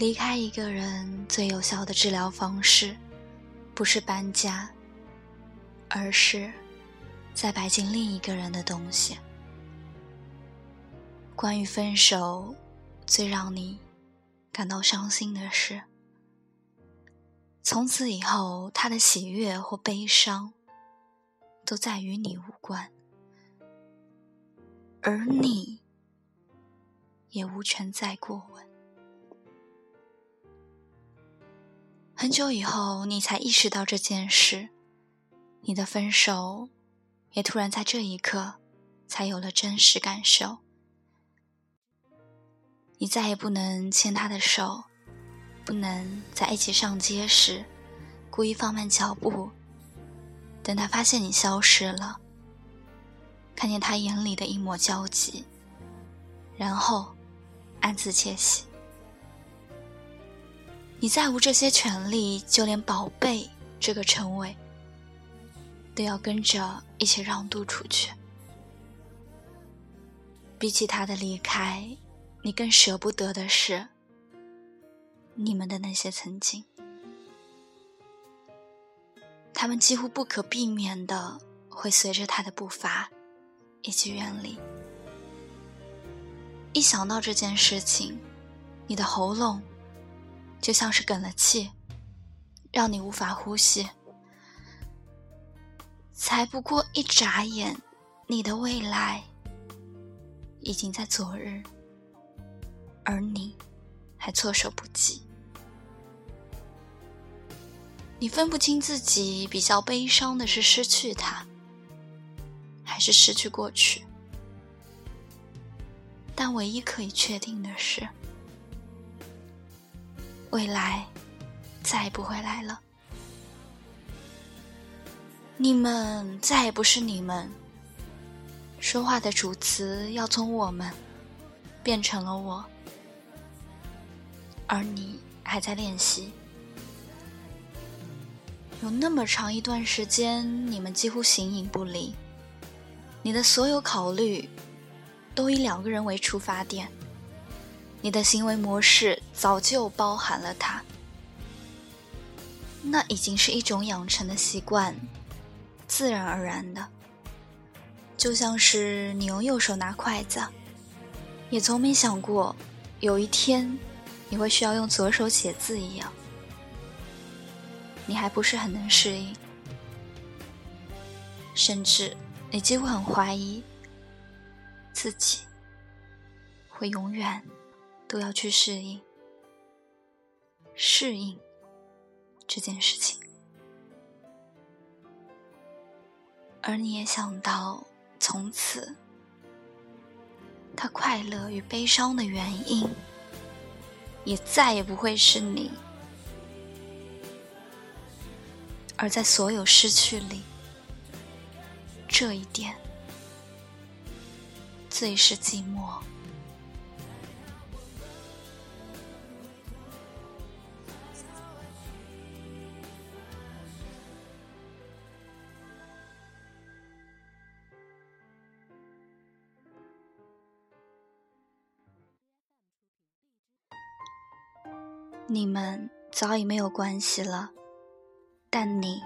离开一个人最有效的治疗方式，不是搬家，而是再摆进另一个人的东西。关于分手，最让你感到伤心的是，从此以后，他的喜悦或悲伤，都再与你无关，而你也无权再过问。很久以后，你才意识到这件事，你的分手，也突然在这一刻，才有了真实感受。你再也不能牵他的手，不能在一起上街时，故意放慢脚步，等他发现你消失了，看见他眼里的一抹焦急，然后暗自窃喜。你再无这些权利，就连“宝贝”这个称谓，都要跟着一起让渡出去。比起他的离开，你更舍不得的是你们的那些曾经，他们几乎不可避免的会随着他的步伐一起远离。一想到这件事情，你的喉咙。就像是哽了气，让你无法呼吸。才不过一眨眼，你的未来已经在昨日，而你还措手不及。你分不清自己比较悲伤的是失去他，还是失去过去。但唯一可以确定的是。未来再也不会来了，你们再也不是你们。说话的主词要从我们变成了我，而你还在练习。有那么长一段时间，你们几乎形影不离，你的所有考虑都以两个人为出发点。你的行为模式早就包含了他，那已经是一种养成的习惯，自然而然的，就像是你用右手拿筷子，也从没想过有一天你会需要用左手写字一样。你还不是很能适应，甚至你几乎很怀疑自己会永远。都要去适应，适应这件事情，而你也想到，从此他快乐与悲伤的原因，也再也不会是你，而在所有失去里，这一点最是寂寞。你们早已没有关系了，但你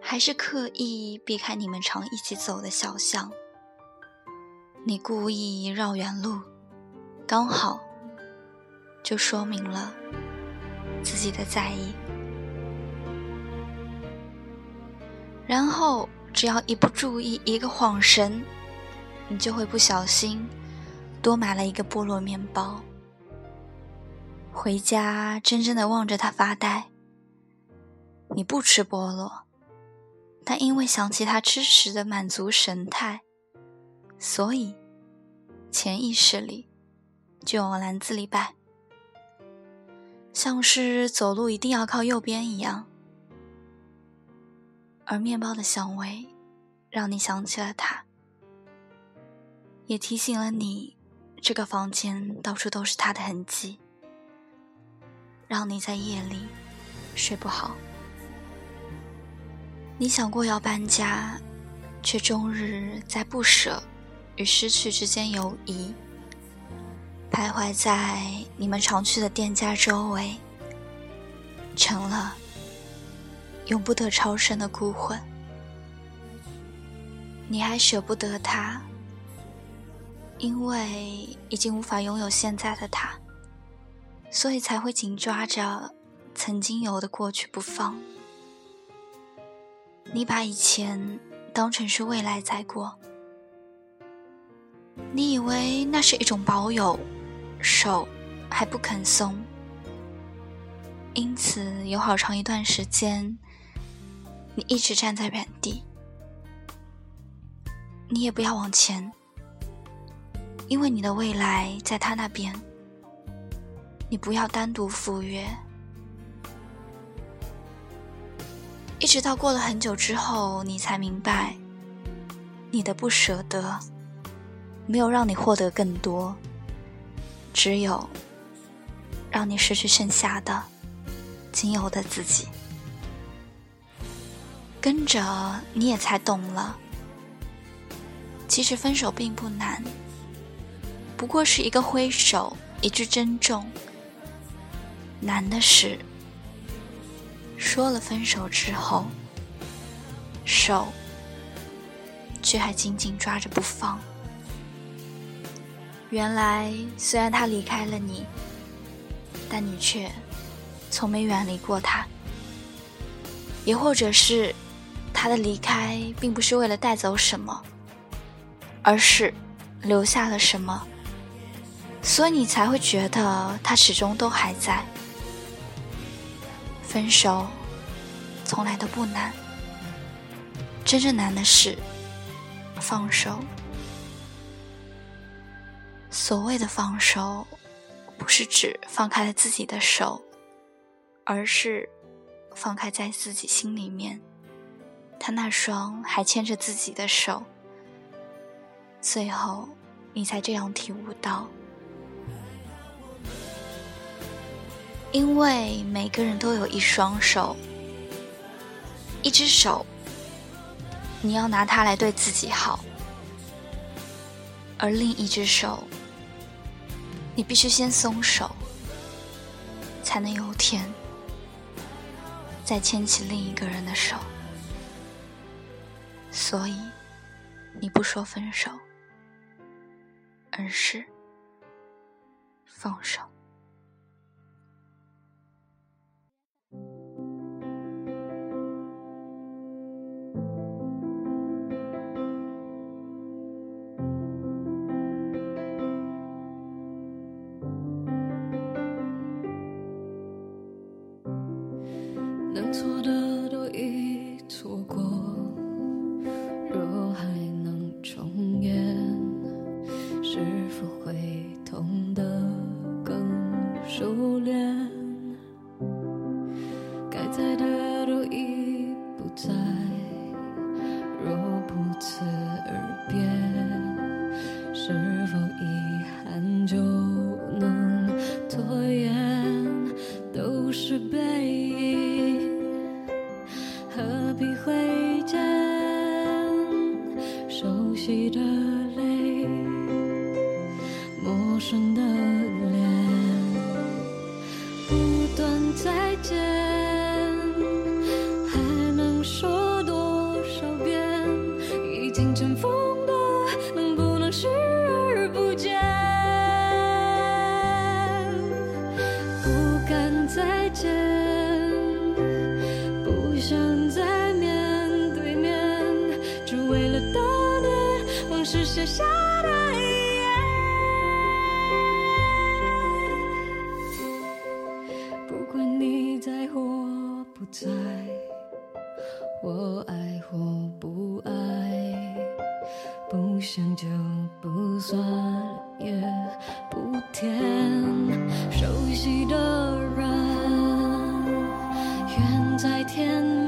还是刻意避开你们常一起走的小巷。你故意绕远路，刚好就说明了自己的在意。然后，只要一不注意，一个晃神，你就会不小心多买了一个菠萝面包。回家，怔怔的望着他发呆。你不吃菠萝，但因为想起他吃时的满足神态，所以潜意识里就往篮子里摆，像是走路一定要靠右边一样。而面包的香味，让你想起了他，也提醒了你，这个房间到处都是他的痕迹。让你在夜里睡不好。你想过要搬家，却终日在不舍与失去之间游移，徘徊在你们常去的店家周围，成了永不得超生的孤魂。你还舍不得他，因为已经无法拥有现在的他，所以才会紧抓着曾经有的过去不放。你把以前当成是未来在过，你以为那是一种保有。手还不肯松，因此有好长一段时间，你一直站在原地。你也不要往前，因为你的未来在他那边。你不要单独赴约，一直到过了很久之后，你才明白，你的不舍得，没有让你获得更多。只有让你失去剩下的仅有的自己，跟着你也才懂了。其实分手并不难，不过是一个挥手，一句珍重。难的是，说了分手之后，手却还紧紧抓着不放。原来，虽然他离开了你，但你却从没远离过他。也或者是，他的离开并不是为了带走什么，而是留下了什么，所以你才会觉得他始终都还在。分手从来都不难，真正难的是放手。所谓的放手，不是指放开了自己的手，而是放开在自己心里面，他那双还牵着自己的手。最后，你才这样体悟到，因为每个人都有一双手，一只手，你要拿它来对自己好，而另一只手。你必须先松手，才能有天再牵起另一个人的手。所以，你不说分手，而是放手。剩下的不管你在或不在，我爱或不爱，不想就不算，也不甜，熟悉的人。远在天边。